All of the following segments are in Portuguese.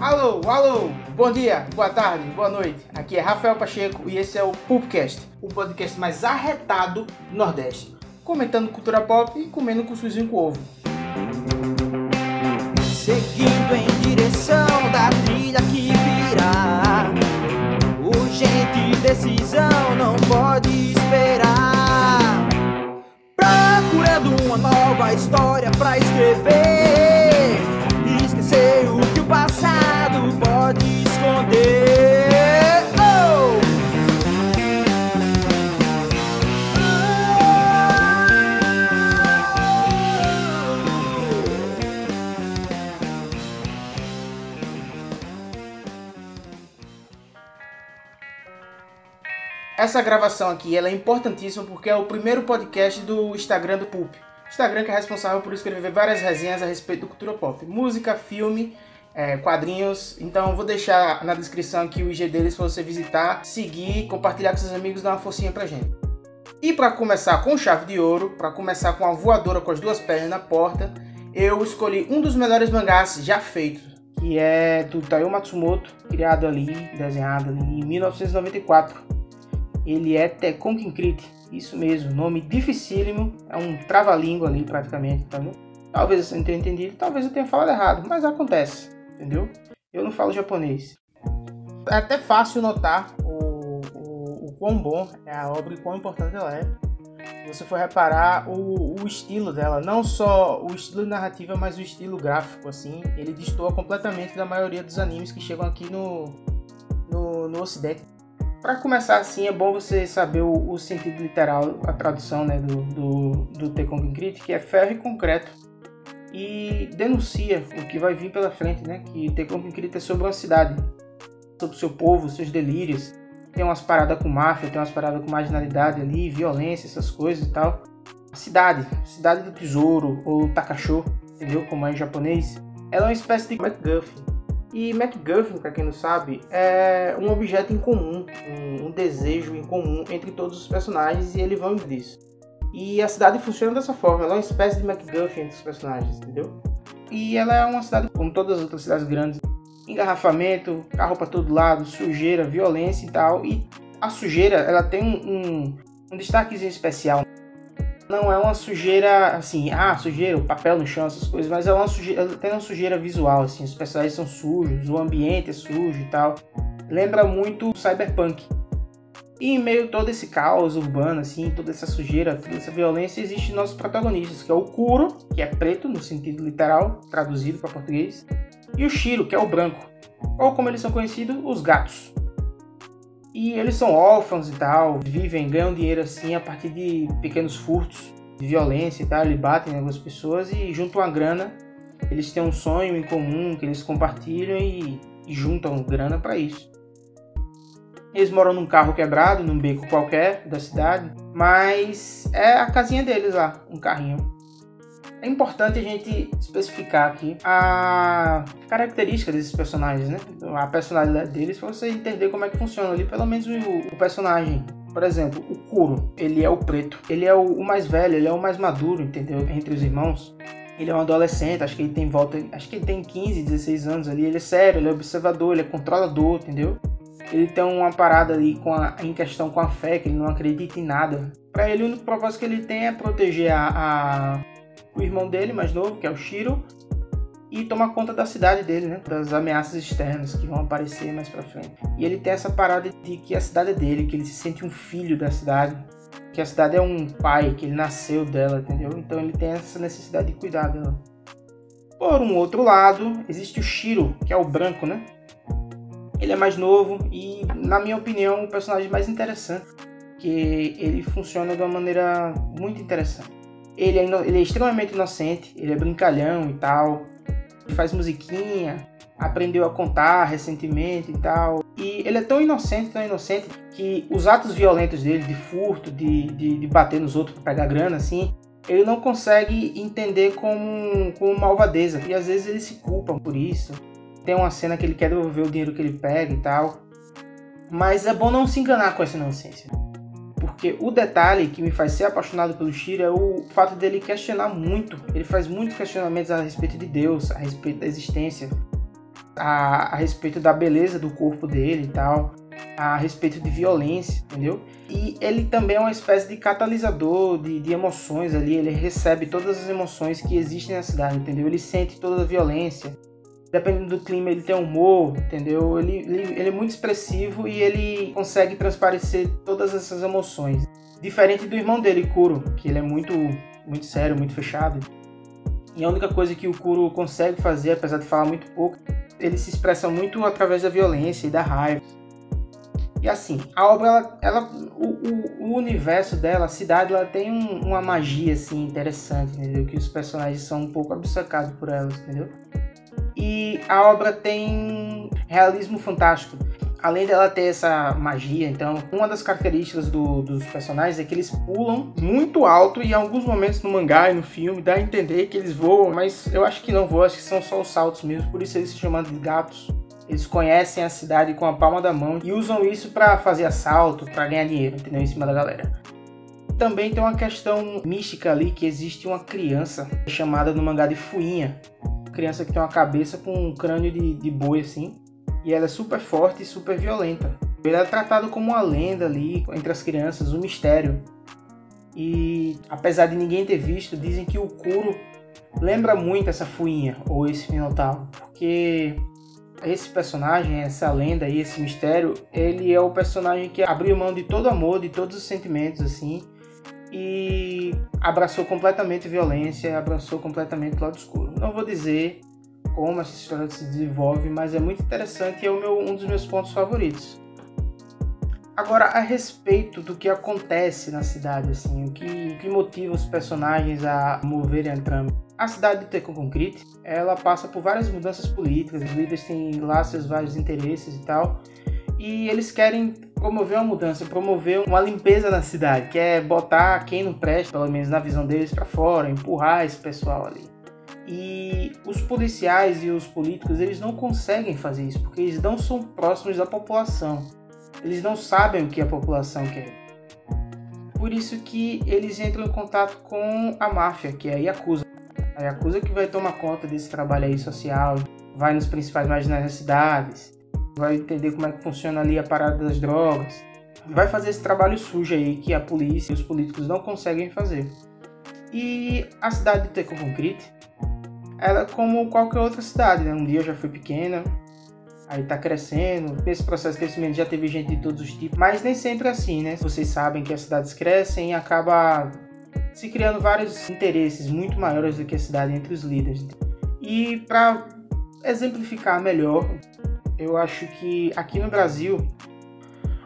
Alô, alô, bom dia, boa tarde, boa noite. Aqui é Rafael Pacheco e esse é o Pupcast, o podcast mais arretado do Nordeste. Comentando cultura pop e comendo cuscuzinho com ovo. Seguindo em direção da trilha que virá. Urgente decisão não pode esperar. Procurando uma nova história pra escrever. Essa gravação aqui ela é importantíssima porque é o primeiro podcast do Instagram do Pulp. Instagram que é responsável por escrever várias resenhas a respeito do cultura pop, música, filme, é, quadrinhos. Então vou deixar na descrição aqui o IG deles para você visitar, seguir, compartilhar com seus amigos, dar uma forcinha pra gente. E para começar com chave de ouro, para começar com a voadora com as duas pernas na porta, eu escolhi um dos melhores mangás já feitos, que é do Taiyo Matsumoto, criado ali, desenhado ali em 1994. Ele é Tekon Kinkrit, isso mesmo, nome dificílimo, é um trava-língua ali praticamente, tá vendo? Talvez você não tenha entendido, talvez eu tenha falado errado, mas acontece, entendeu? Eu não falo japonês. É até fácil notar o, o, o quão bom é a obra e quão importante ela é. Você for reparar o, o estilo dela, não só o estilo narrativa, mas o estilo gráfico, assim, ele destoa completamente da maioria dos animes que chegam aqui no, no, no ocidente. Para começar assim, é bom você saber o, o sentido literal, a tradução né, do, do, do Tekong que é ferro e concreto. E denuncia o que vai vir pela frente, né? Que Tekong é sobre uma cidade, sobre o seu povo, seus delírios. Tem umas paradas com máfia, tem umas paradas com marginalidade ali, violência, essas coisas e tal. A cidade, cidade do tesouro, ou Takasho, entendeu? Como é em japonês. Ela é uma espécie de MacGuffin e MacGuffin, para quem não sabe, é um objeto em comum, um, desejo em comum entre todos os personagens e ele vão disso. E a cidade funciona dessa forma, ela é uma espécie de MacGuffin entre os personagens, entendeu? E ela é uma cidade como todas as outras cidades grandes, engarrafamento, carro para todo lado, sujeira, violência e tal. E a sujeira, ela tem um, um, um destaquezinho especial não é uma sujeira assim, ah, sujeira, o papel no chão, essas coisas, mas é uma sujeira, tem uma sujeira visual, assim, os personagens são sujos, o ambiente é sujo e tal. Lembra muito cyberpunk. E em meio a todo esse caos urbano, assim, toda essa sujeira, toda essa violência, existe nossos protagonistas, que é o Kuro, que é preto no sentido literal, traduzido para português, e o Shiro, que é o branco, ou como eles são conhecidos, os gatos. E eles são órfãos e tal, vivem, ganham dinheiro assim a partir de pequenos furtos, de violência e tal. Eles batem em algumas pessoas e juntam a grana. Eles têm um sonho em comum que eles compartilham e, e juntam grana para isso. Eles moram num carro quebrado, num beco qualquer da cidade, mas é a casinha deles lá, um carrinho. É importante a gente especificar aqui a característica desses personagens, né? A personalidade deles para você entender como é que funciona ali, pelo menos o, personagem. Por exemplo, o Kuro, ele é o preto. Ele é o, mais velho, ele é o mais maduro, entendeu? Entre os irmãos. Ele é um adolescente, acho que ele tem volta, acho que ele tem 15, 16 anos ali. Ele é sério, ele é observador, ele é controlador, entendeu? Ele tem uma parada ali com a, em questão com a fé, que ele não acredita em nada. Para ele, o único propósito que ele tem é proteger a o irmão dele mais novo, que é o Shiro, e tomar conta da cidade dele, né? Das ameaças externas que vão aparecer mais pra frente. E ele tem essa parada de que a cidade é dele, que ele se sente um filho da cidade, que a cidade é um pai, que ele nasceu dela, entendeu? Então ele tem essa necessidade de cuidar dela. Por um outro lado, existe o Shiro, que é o branco, né? Ele é mais novo e, na minha opinião, o personagem mais interessante, que ele funciona de uma maneira muito interessante. Ele é, ele é extremamente inocente, ele é brincalhão e tal. Ele faz musiquinha, aprendeu a contar recentemente e tal. E ele é tão inocente, tão inocente, que os atos violentos dele, de furto, de, de, de bater nos outros para pegar grana, assim, ele não consegue entender como, como malvadeza. E às vezes ele se culpa por isso. Tem uma cena que ele quer devolver o dinheiro que ele pega e tal. Mas é bom não se enganar com essa inocência. Porque o detalhe que me faz ser apaixonado pelo Shiro é o fato dele questionar muito. Ele faz muitos questionamentos a respeito de Deus, a respeito da existência, a, a respeito da beleza do corpo dele e tal, a respeito de violência, entendeu? E ele também é uma espécie de catalisador de, de emoções ali. Ele recebe todas as emoções que existem na cidade, entendeu? Ele sente toda a violência, dependendo do clima, ele tem humor, entendeu? Ele, ele, ele, é muito expressivo e ele consegue transparecer todas essas emoções. Diferente do irmão dele, Kuro, que ele é muito, muito sério, muito fechado. E a única coisa que o Kuro consegue fazer, apesar de falar muito pouco, ele se expressa muito através da violência e da raiva. E assim, a obra, ela, ela o, o, universo dela, a cidade, ela tem um, uma magia assim interessante, entendeu? Que os personagens são um pouco obcecados por elas, entendeu? E a obra tem realismo fantástico. Além dela ter essa magia, então, uma das características do, dos personagens é que eles pulam muito alto e em alguns momentos no mangá e no filme dá a entender que eles voam, mas eu acho que não voam, acho que são só os saltos mesmo, por isso eles se chamam de gatos. Eles conhecem a cidade com a palma da mão e usam isso para fazer assalto, para ganhar dinheiro, entendeu? Em cima da galera. Também tem uma questão mística ali que existe uma criança chamada no mangá de Fuinha, criança que tem uma cabeça com um crânio de, de boi assim. E ela é super forte e super violenta. Ele é tratado como uma lenda ali entre as crianças, um mistério. E apesar de ninguém ter visto, dizem que o Kuro lembra muito essa fuinha ou esse Minotauro, porque esse personagem, essa lenda e esse mistério, ele é o personagem que abriu mão de todo amor, de todos os sentimentos assim, e abraçou completamente violência, abraçou completamente lado escuro. Não vou dizer como essa história se desenvolve, mas é muito interessante e é meu, um dos meus pontos favoritos. Agora, a respeito do que acontece na cidade, assim, o que, o que motiva os personagens a moverem a trama. A cidade de Teco Concrete, ela passa por várias mudanças políticas, os líderes têm lá seus vários interesses e tal, e eles querem promover uma mudança, promover uma limpeza na cidade, que é botar quem não presta, pelo menos na visão deles, para fora, empurrar esse pessoal ali. E os policiais e os políticos, eles não conseguem fazer isso, porque eles não são próximos da população. Eles não sabem o que a população quer. Por isso que eles entram em contato com a máfia, que é a Yakuza. A Yakuza que vai tomar conta desse trabalho aí social, vai nos principais marginais das cidades, vai entender como é que funciona ali a parada das drogas, vai fazer esse trabalho sujo aí que a polícia e os políticos não conseguem fazer. E a cidade de Teco Concrete, ela é como qualquer outra cidade, né? Um dia já foi pequena, aí tá crescendo. Nesse processo de crescimento já teve gente de todos os tipos, mas nem sempre é assim, né? Vocês sabem que as cidades crescem e acaba se criando vários interesses muito maiores do que a cidade entre os líderes. E para exemplificar melhor, eu acho que aqui no Brasil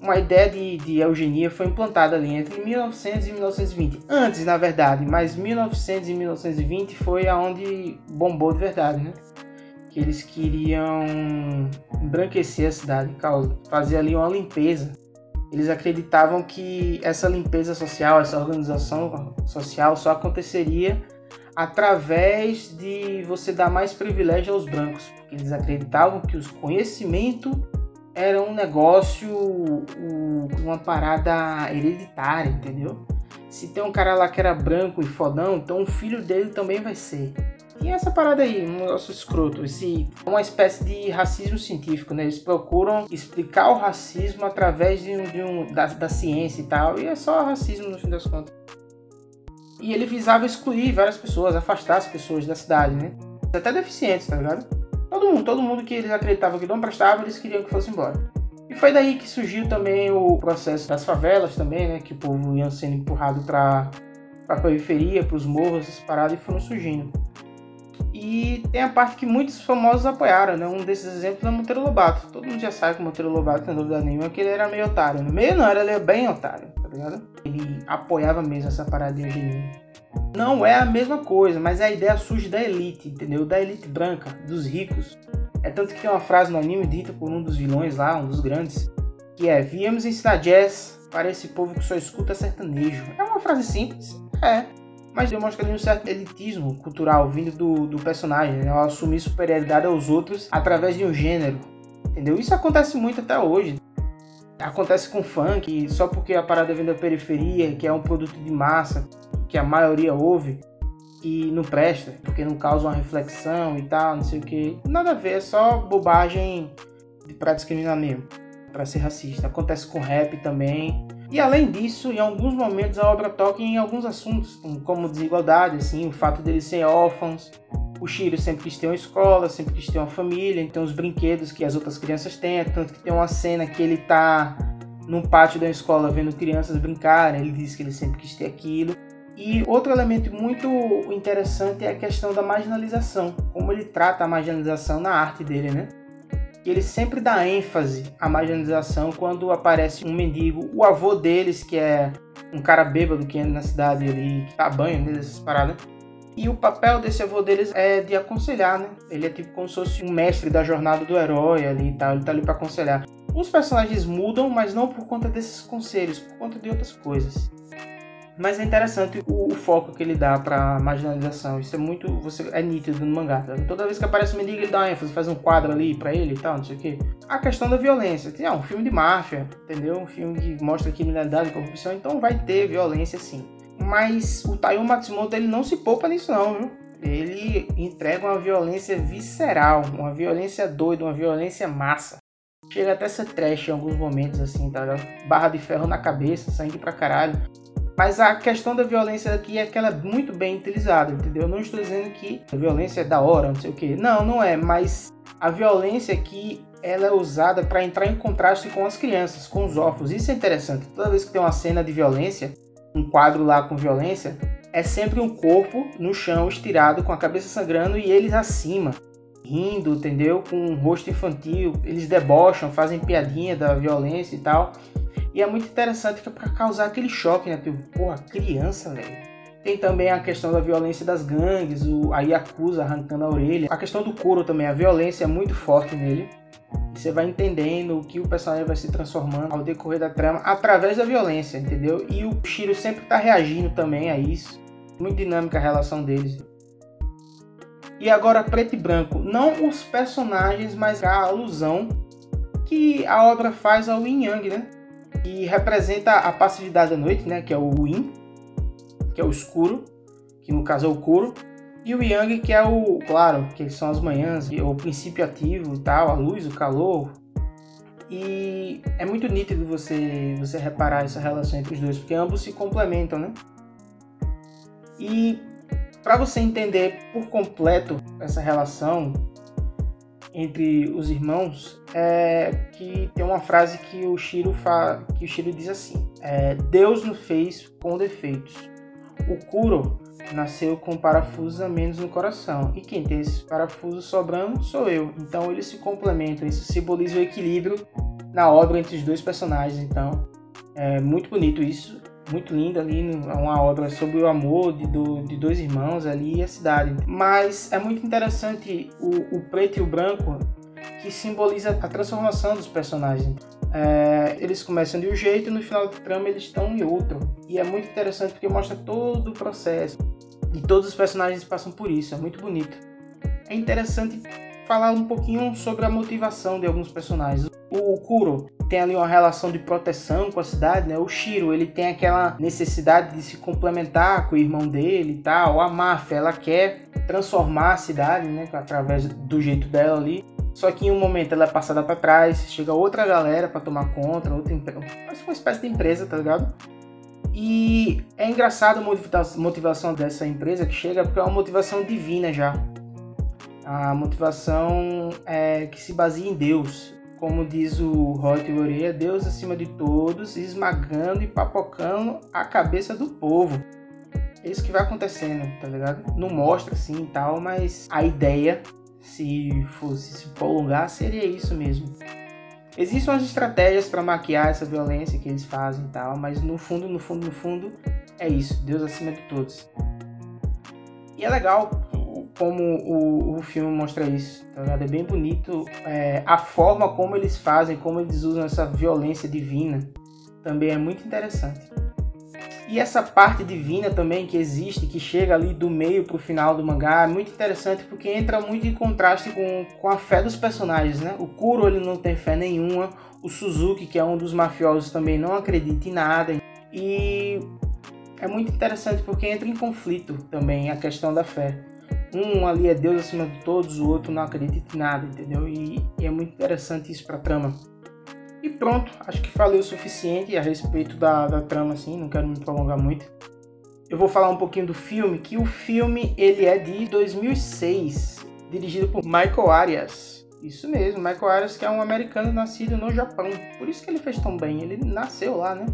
uma ideia de, de eugenia foi implantada ali entre 1900 e 1920. Antes, na verdade, mas 1900 e 1920 foi aonde bombou de verdade, né? Que eles queriam embranquecer a cidade, fazer ali uma limpeza. Eles acreditavam que essa limpeza social, essa organização social só aconteceria através de você dar mais privilégio aos brancos. Eles acreditavam que o conhecimento era um negócio, uma parada hereditária, entendeu? Se tem um cara lá que era branco e fodão, então o filho dele também vai ser. E essa parada aí, um negócio escroto, esse, uma espécie de racismo científico, né? Eles procuram explicar o racismo através de um, de um da, da ciência e tal, e é só racismo no fim das contas. E ele visava excluir várias pessoas, afastar as pessoas da cidade, né? Até deficientes, tá ligado? Todo mundo, todo mundo que eles acreditavam que não prestava, eles queriam que fosse embora. E foi daí que surgiu também o processo das favelas também, né? Que o povo ia sendo empurrado para a periferia, para os morros, essas paradas, e foram surgindo. E tem a parte que muitos famosos apoiaram, né? Um desses exemplos é Monteiro Lobato. Todo mundo já sabe que o Monteiro Lobato, sem dúvida nenhuma, que ele era meio otário. Né? Meio não, ele era bem otário, tá ligado? Ele apoiava mesmo essa parada de. Não é a mesma coisa, mas a ideia surge da elite, entendeu? Da elite branca, dos ricos. É tanto que tem uma frase no anime dita por um dos vilões lá, um dos grandes, que é: Viemos ensinar jazz para esse povo que só escuta sertanejo. É uma frase simples, é. mas demonstra ali um certo elitismo cultural vindo do, do personagem, né? Ao assumir superioridade aos outros através de um gênero, entendeu? Isso acontece muito até hoje. Acontece com funk, só porque a parada vem da periferia, que é um produto de massa, que a maioria ouve, e não presta, porque não causa uma reflexão e tal, não sei o que. Nada a ver, é só bobagem para discriminar mesmo, para ser racista. Acontece com rap também. E além disso, em alguns momentos a obra toca em alguns assuntos, como desigualdade, assim, o fato deles serem órfãos. O Shiro sempre quis ter uma escola, sempre quis ter uma família, então os brinquedos que as outras crianças têm, tanto que tem uma cena que ele tá num pátio da escola vendo crianças brincarem, ele diz que ele sempre quis ter aquilo. E outro elemento muito interessante é a questão da marginalização, como ele trata a marginalização na arte dele, né? Ele sempre dá ênfase à marginalização quando aparece um mendigo, o avô deles, que é um cara bêbado que anda na cidade ali, que tá banho nessas paradas. E o papel desse avô deles é de aconselhar, né? Ele é tipo como se fosse um mestre da jornada do herói ali e tal, ele tá ali para aconselhar. Os personagens mudam, mas não por conta desses conselhos, por conta de outras coisas. Mas é interessante o, o foco que ele dá pra marginalização. Isso é muito. Você, é nítido no mangá. Tá? Toda vez que aparece um mendigo, ele dá ênfase, faz um quadro ali pra ele e tal, não sei o quê. A questão da violência. É um filme de máfia, entendeu? Um filme que mostra criminalidade e corrupção, então vai ter violência sim. Mas o Taiyo Matsumoto ele não se poupa nisso não, viu? Ele entrega uma violência visceral, uma violência doida, uma violência massa. Chega até ser trash em alguns momentos, assim, tá? Barra de ferro na cabeça, sangue pra caralho. Mas a questão da violência aqui é que ela é muito bem utilizada, entendeu? Eu não estou dizendo que a violência é da hora, não sei o que. Não, não é, mas a violência aqui ela é usada para entrar em contraste com as crianças, com os órfãos. Isso é interessante. Toda vez que tem uma cena de violência, um quadro lá com violência, é sempre um corpo no chão estirado com a cabeça sangrando e eles acima, rindo, entendeu? Com um rosto infantil, eles debocham, fazem piadinha da violência e tal. E é muito interessante que é para causar aquele choque, né? Tipo, porra, criança, velho. Tem também a questão da violência das gangues, o, a Yakuza arrancando a orelha. A questão do couro também, a violência é muito forte nele. Você vai entendendo que o personagem vai se transformando ao decorrer da trama através da violência, entendeu? E o Shiro sempre tá reagindo também a isso. Muito dinâmica a relação deles. E agora preto e branco, não os personagens, mas a alusão que a obra faz ao Yin Yang, né? que representa a passividade da noite, né, que é o Yin, que é o escuro, que no caso é o Kuro, e o Yang, que é o claro, que são as manhãs, o princípio ativo e tal, a luz, o calor. E é muito nítido você você reparar essa relação entre os dois, porque ambos se complementam, né? E para você entender por completo essa relação, entre os irmãos é que tem uma frase que o Shiro fa... que o Shiro diz assim: é, Deus nos fez com defeitos. O Kuro nasceu com parafusos a menos no coração e quem tem esses parafusos sobrando sou eu. Então eles se complementam. Isso simboliza o equilíbrio na obra entre os dois personagens. Então é muito bonito isso muito linda ali, uma obra sobre o amor de, do, de dois irmãos ali e a cidade. Mas é muito interessante o, o preto e o branco que simboliza a transformação dos personagens. É, eles começam de um jeito e no final da trama eles estão em outro. E é muito interessante porque mostra todo o processo. E todos os personagens passam por isso, é muito bonito. É interessante falar um pouquinho sobre a motivação de alguns personagens. O Kuro tem ali uma relação de proteção com a cidade, né? O Shiro, ele tem aquela necessidade de se complementar com o irmão dele e tal. A máfia, ela quer transformar a cidade, né? Através do jeito dela ali. Só que em um momento ela é passada para trás, chega outra galera para tomar conta, outra empresa, uma espécie de empresa, tá ligado? E é engraçado a motivação dessa empresa que chega porque é uma motivação divina já. A motivação é que se baseia em Deus como diz o Rod Ureia, Deus acima de todos, esmagando e papocando a cabeça do povo. É isso que vai acontecendo, tá ligado? Não mostra assim e tal, mas a ideia, se fosse se prolongar, seria isso mesmo. Existem umas estratégias para maquiar essa violência que eles fazem e tal, mas no fundo, no fundo, no fundo, é isso, Deus acima de todos. E é legal como o, o filme mostra isso, tá ligado? É bem bonito é, a forma como eles fazem, como eles usam essa violência divina, também é muito interessante. E essa parte divina também que existe, que chega ali do meio pro final do mangá, é muito interessante porque entra muito em contraste com, com a fé dos personagens, né? O Kuro ele não tem fé nenhuma, o Suzuki, que é um dos mafiosos, também não acredita em nada. E é muito interessante porque entra em conflito também a questão da fé. Um ali é Deus acima de todos, o outro não acredita em nada, entendeu? E, e é muito interessante isso pra trama. Pronto, acho que falei o suficiente a respeito da, da trama, assim, não quero me prolongar muito. Eu vou falar um pouquinho do filme, que o filme ele é de 2006, dirigido por Michael Arias. Isso mesmo, Michael Arias que é um americano nascido no Japão. Por isso que ele fez tão bem, ele nasceu lá, né?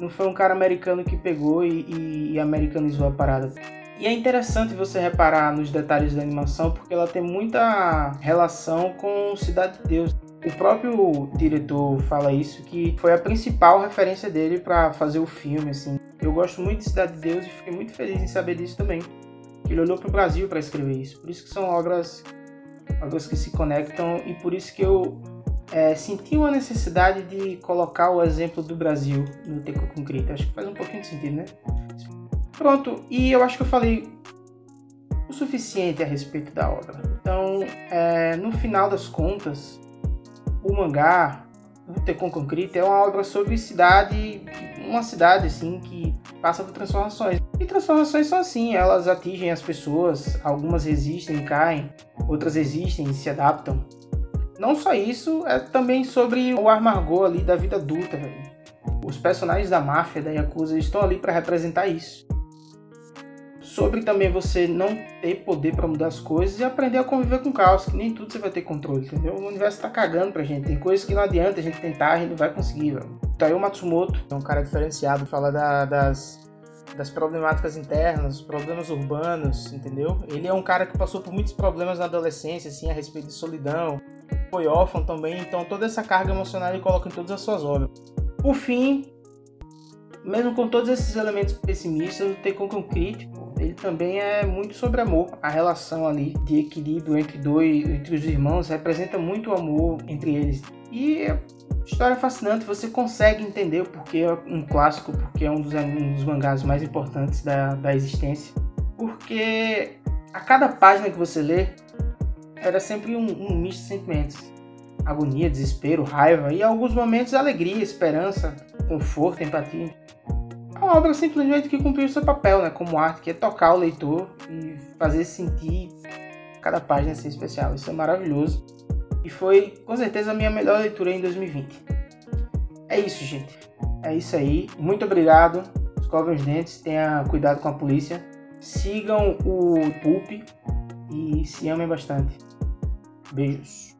Não foi um cara americano que pegou e, e, e americanizou a parada. E é interessante você reparar nos detalhes da animação porque ela tem muita relação com Cidade de Deus. O próprio diretor fala isso, que foi a principal referência dele para fazer o filme, assim. Eu gosto muito de Cidade de Deus e fiquei muito feliz em saber disso também. Ele olhou para o Brasil para escrever isso. Por isso que são obras, obras que se conectam e por isso que eu é, senti uma necessidade de colocar o exemplo do Brasil no Teco Concreto. Acho que faz um pouquinho de sentido, né? Pronto, e eu acho que eu falei o suficiente a respeito da obra. Então, é, no final das contas, o mangá, o Tecon Concrete, é uma obra sobre cidade, uma cidade assim que passa por transformações. E transformações são assim, elas atingem as pessoas, algumas resistem, caem, outras existem e se adaptam. Não só isso, é também sobre o amargor ali da vida adulta. Os personagens da máfia, da Yakuza, estão ali para representar isso sobre também você não ter poder para mudar as coisas e aprender a conviver com o caos, que nem tudo você vai ter controle, entendeu? O universo tá cagando pra gente, tem coisas que não adianta a gente tentar, a gente não vai conseguir, velho. Taio Matsumoto é um cara diferenciado, fala da, das, das problemáticas internas, problemas urbanos, entendeu? Ele é um cara que passou por muitos problemas na adolescência, assim, a respeito de solidão, foi órfão também, então toda essa carga emocional ele coloca em todas as suas obras. Por fim, mesmo com todos esses elementos pessimistas, o Tekken Crítico ele também é muito sobre amor. A relação ali de equilíbrio entre dois, entre os irmãos, representa muito o amor entre eles. E é história fascinante, você consegue entender o porquê é um clássico, porque é um dos, um dos mangás mais importantes da, da existência. Porque a cada página que você lê, era sempre um, um misto de sentimentos. Agonia, desespero, raiva e em alguns momentos alegria, esperança, conforto, empatia uma obra simplesmente que cumpriu seu papel, né, como arte, que é tocar o leitor e fazer sentir cada página ser especial. Isso é maravilhoso. E foi, com certeza, a minha melhor leitura em 2020. É isso, gente. É isso aí. Muito obrigado. Escovem os dentes, tenha cuidado com a polícia. Sigam o Pulp e se amem bastante. Beijos.